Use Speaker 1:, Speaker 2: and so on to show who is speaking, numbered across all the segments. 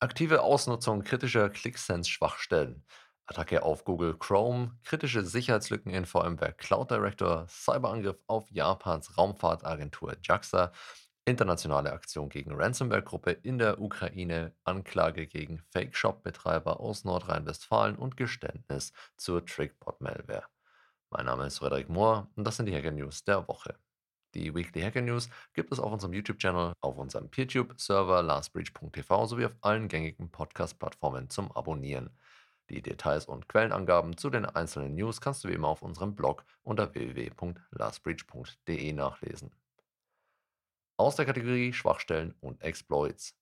Speaker 1: Aktive Ausnutzung kritischer ClickSense-Schwachstellen. Attacke auf Google Chrome, kritische Sicherheitslücken in VMware Cloud Director, Cyberangriff auf Japans Raumfahrtagentur JAXA, internationale Aktion gegen Ransomware-Gruppe in der Ukraine, Anklage gegen Fake-Shop-Betreiber aus Nordrhein-Westfalen und Geständnis zur Trickbot-Malware. Mein Name ist Frederik Mohr und das sind die Hacker News der Woche. Die Weekly Hacker News gibt es auf unserem YouTube-Channel, auf unserem PeerTube-Server lastbreach.tv sowie auf allen gängigen Podcast-Plattformen zum Abonnieren. Die Details und Quellenangaben zu den einzelnen News kannst du wie immer auf unserem Blog unter www.lastbreach.de nachlesen. Aus der Kategorie Schwachstellen und Exploits.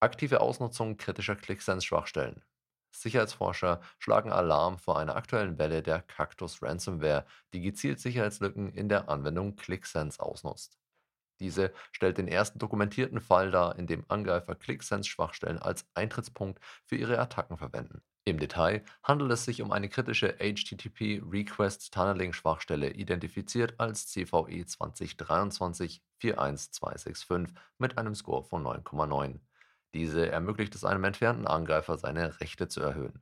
Speaker 1: Aktive Ausnutzung kritischer ClickSense-Schwachstellen. Sicherheitsforscher schlagen Alarm vor einer aktuellen Welle der Cactus Ransomware, die gezielt Sicherheitslücken in der Anwendung ClickSense ausnutzt. Diese stellt den ersten dokumentierten Fall dar, in dem Angreifer ClickSense-Schwachstellen als Eintrittspunkt für ihre Attacken verwenden. Im Detail handelt es sich um eine kritische HTTP Request Tunneling Schwachstelle, identifiziert als CVE 2023 41265 mit einem Score von 9,9. Diese ermöglicht es einem entfernten Angreifer, seine Rechte zu erhöhen.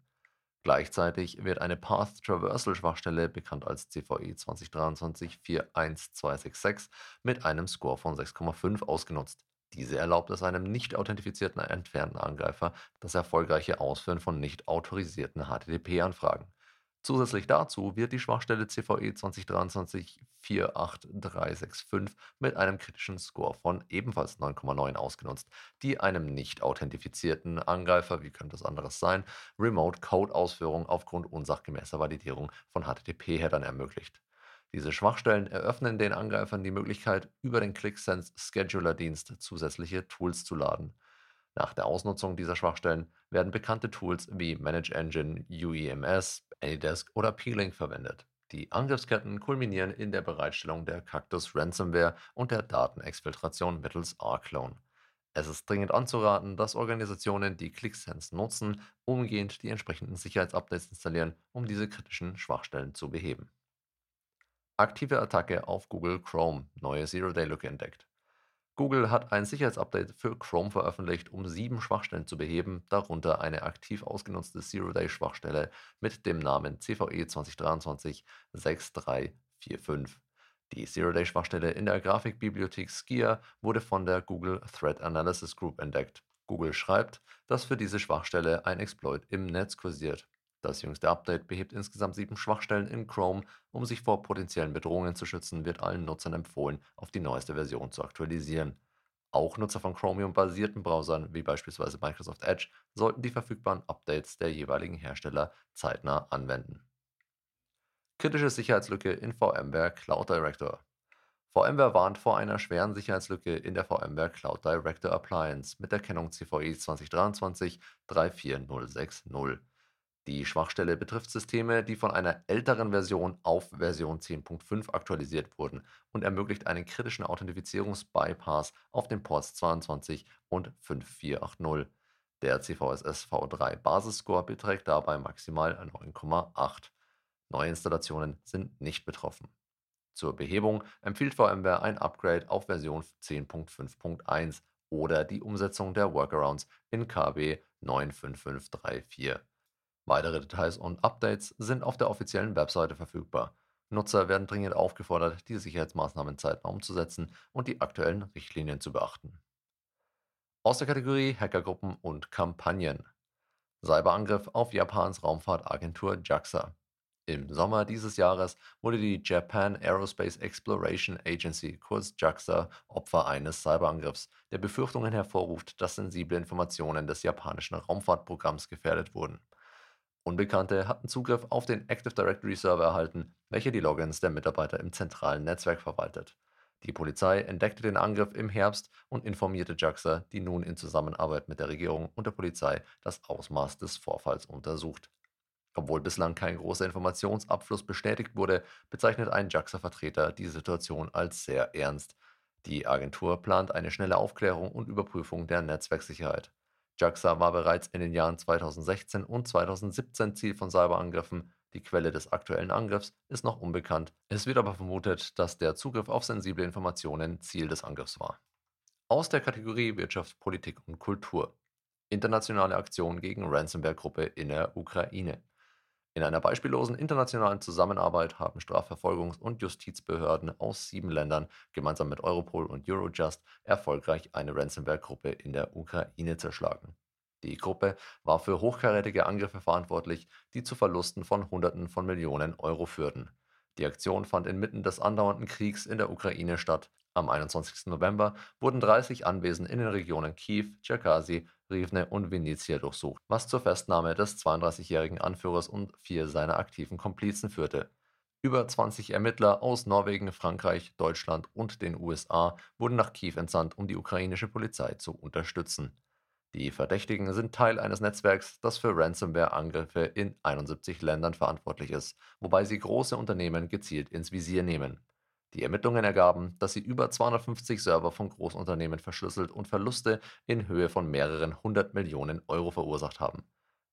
Speaker 1: Gleichzeitig wird eine Path Traversal Schwachstelle, bekannt als CVE 2023 41266, mit einem Score von 6,5 ausgenutzt. Diese erlaubt es einem nicht authentifizierten entfernten Angreifer das erfolgreiche Ausführen von nicht autorisierten HTTP-Anfragen. Zusätzlich dazu wird die Schwachstelle CVE 2023-48365 mit einem kritischen Score von ebenfalls 9,9 ausgenutzt, die einem nicht authentifizierten Angreifer, wie könnte es anderes sein, Remote-Code-Ausführung aufgrund unsachgemäßer Validierung von HTTP-Headern ermöglicht. Diese Schwachstellen eröffnen den Angreifern die Möglichkeit, über den ClickSense Scheduler-Dienst zusätzliche Tools zu laden. Nach der Ausnutzung dieser Schwachstellen werden bekannte Tools wie Manage Engine, UEMS, Anydesk oder Peeling verwendet. Die Angriffsketten kulminieren in der Bereitstellung der Cactus Ransomware und der Datenexfiltration mittels R-Clone. Es ist dringend anzuraten, dass Organisationen, die ClickSense nutzen, umgehend die entsprechenden Sicherheitsupdates installieren, um diese kritischen Schwachstellen zu beheben. Aktive Attacke auf Google Chrome, neue Zero-Day-Lücke entdeckt. Google hat ein Sicherheitsupdate für Chrome veröffentlicht, um sieben Schwachstellen zu beheben, darunter eine aktiv ausgenutzte Zero-Day-Schwachstelle mit dem Namen CVE 2023-6345. Die Zero-Day-Schwachstelle in der Grafikbibliothek Skia wurde von der Google Threat Analysis Group entdeckt. Google schreibt, dass für diese Schwachstelle ein Exploit im Netz kursiert. Das jüngste Update behebt insgesamt sieben Schwachstellen in Chrome. Um sich vor potenziellen Bedrohungen zu schützen, wird allen Nutzern empfohlen, auf die neueste Version zu aktualisieren. Auch Nutzer von Chromium-basierten Browsern wie beispielsweise Microsoft Edge sollten die verfügbaren Updates der jeweiligen Hersteller zeitnah anwenden. Kritische Sicherheitslücke in VMware Cloud Director. VMware warnt vor einer schweren Sicherheitslücke in der VMware Cloud Director Appliance mit der Kennung CVE 2023 34060. Die Schwachstelle betrifft Systeme, die von einer älteren Version auf Version 10.5 aktualisiert wurden und ermöglicht einen kritischen Authentifizierungsbypass auf den Ports 22 und 5480. Der CVSS V3 Basisscore beträgt dabei maximal 9,8. Neuinstallationen sind nicht betroffen. Zur Behebung empfiehlt VMware ein Upgrade auf Version 10.5.1 oder die Umsetzung der Workarounds in KB 95534. Weitere Details und Updates sind auf der offiziellen Webseite verfügbar. Nutzer werden dringend aufgefordert, diese Sicherheitsmaßnahmen zeitnah umzusetzen und die aktuellen Richtlinien zu beachten. Aus der Kategorie Hackergruppen und Kampagnen. Cyberangriff auf Japans Raumfahrtagentur JAXA. Im Sommer dieses Jahres wurde die Japan Aerospace Exploration Agency, kurz JAXA, Opfer eines Cyberangriffs, der Befürchtungen hervorruft, dass sensible Informationen des japanischen Raumfahrtprogramms gefährdet wurden. Unbekannte hatten Zugriff auf den Active Directory Server erhalten, welcher die Logins der Mitarbeiter im zentralen Netzwerk verwaltet. Die Polizei entdeckte den Angriff im Herbst und informierte JAXA, die nun in Zusammenarbeit mit der Regierung und der Polizei das Ausmaß des Vorfalls untersucht. Obwohl bislang kein großer Informationsabfluss bestätigt wurde, bezeichnet ein JAXA-Vertreter die Situation als sehr ernst. Die Agentur plant eine schnelle Aufklärung und Überprüfung der Netzwerksicherheit. JAXA war bereits in den Jahren 2016 und 2017 Ziel von Cyberangriffen. Die Quelle des aktuellen Angriffs ist noch unbekannt. Es wird aber vermutet, dass der Zugriff auf sensible Informationen Ziel des Angriffs war. Aus der Kategorie Wirtschaft, Politik und Kultur. Internationale Aktion gegen Ransomware-Gruppe in der Ukraine. In einer beispiellosen internationalen Zusammenarbeit haben Strafverfolgungs- und Justizbehörden aus sieben Ländern gemeinsam mit Europol und Eurojust erfolgreich eine Ransomware-Gruppe in der Ukraine zerschlagen. Die Gruppe war für hochkarätige Angriffe verantwortlich, die zu Verlusten von Hunderten von Millionen Euro führten. Die Aktion fand inmitten des andauernden Kriegs in der Ukraine statt. Am 21. November wurden 30 Anwesen in den Regionen Kiew, Tscherkasy, Rivne und Vinnytsia durchsucht, was zur Festnahme des 32-jährigen Anführers und vier seiner aktiven Komplizen führte. Über 20 Ermittler aus Norwegen, Frankreich, Deutschland und den USA wurden nach Kiew entsandt, um die ukrainische Polizei zu unterstützen. Die Verdächtigen sind Teil eines Netzwerks, das für Ransomware-Angriffe in 71 Ländern verantwortlich ist, wobei sie große Unternehmen gezielt ins Visier nehmen. Die Ermittlungen ergaben, dass sie über 250 Server von Großunternehmen verschlüsselt und Verluste in Höhe von mehreren hundert Millionen Euro verursacht haben.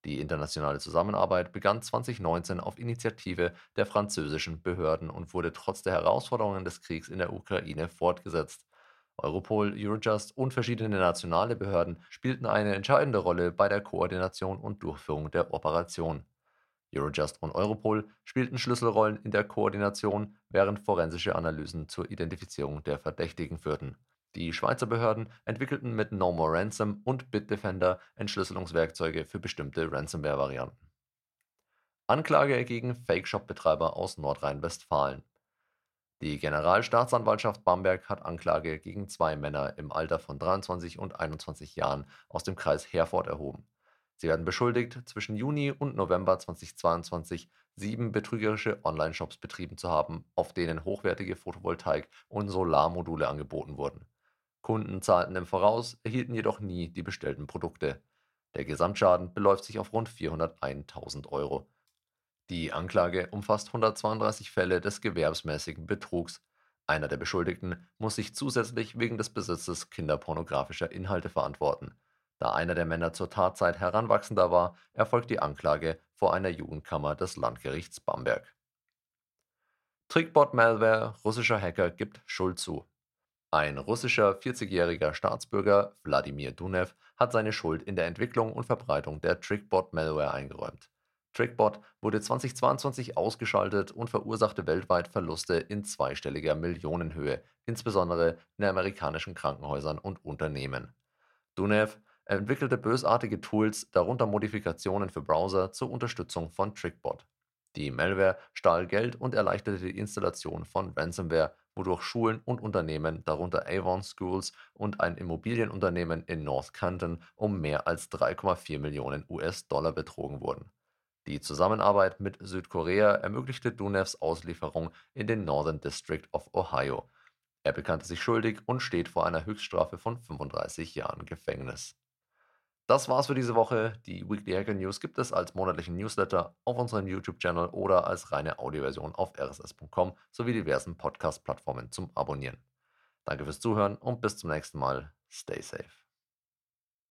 Speaker 1: Die internationale Zusammenarbeit begann 2019 auf Initiative der französischen Behörden und wurde trotz der Herausforderungen des Kriegs in der Ukraine fortgesetzt. Europol, Eurojust und verschiedene nationale Behörden spielten eine entscheidende Rolle bei der Koordination und Durchführung der Operation. Eurojust und Europol spielten Schlüsselrollen in der Koordination, während forensische Analysen zur Identifizierung der Verdächtigen führten. Die Schweizer Behörden entwickelten mit No More Ransom und Bitdefender Entschlüsselungswerkzeuge für bestimmte Ransomware-Varianten. Anklage gegen Fake-Shop-Betreiber aus Nordrhein-Westfalen. Die Generalstaatsanwaltschaft Bamberg hat Anklage gegen zwei Männer im Alter von 23 und 21 Jahren aus dem Kreis Herford erhoben. Sie werden beschuldigt, zwischen Juni und November 2022 sieben betrügerische Online-Shops betrieben zu haben, auf denen hochwertige Photovoltaik- und Solarmodule angeboten wurden. Kunden zahlten im Voraus, erhielten jedoch nie die bestellten Produkte. Der Gesamtschaden beläuft sich auf rund 401.000 Euro. Die Anklage umfasst 132 Fälle des gewerbsmäßigen Betrugs. Einer der Beschuldigten muss sich zusätzlich wegen des Besitzes kinderpornografischer Inhalte verantworten. Da einer der Männer zur Tatzeit Heranwachsender war, erfolgt die Anklage vor einer Jugendkammer des Landgerichts Bamberg. Trickbot-Malware russischer Hacker gibt Schuld zu. Ein russischer 40-jähriger Staatsbürger, Wladimir Dunev, hat seine Schuld in der Entwicklung und Verbreitung der Trickbot-Malware eingeräumt. Trickbot wurde 2022 ausgeschaltet und verursachte weltweit Verluste in zweistelliger Millionenhöhe, insbesondere in amerikanischen Krankenhäusern und Unternehmen. Dunev er entwickelte bösartige Tools, darunter Modifikationen für Browser zur Unterstützung von Trickbot. Die Malware stahl Geld und erleichterte die Installation von Ransomware, wodurch Schulen und Unternehmen, darunter Avon Schools und ein Immobilienunternehmen in North Canton, um mehr als 3,4 Millionen US-Dollar betrogen wurden. Die Zusammenarbeit mit Südkorea ermöglichte Dunevs Auslieferung in den Northern District of Ohio. Er bekannte sich schuldig und steht vor einer Höchststrafe von 35 Jahren Gefängnis. Das war's für diese Woche. Die Weekly Hacker News gibt es als monatlichen Newsletter auf unserem YouTube-Channel oder als reine Audioversion auf rss.com sowie diversen Podcast-Plattformen zum Abonnieren. Danke fürs Zuhören und bis zum nächsten Mal. Stay safe.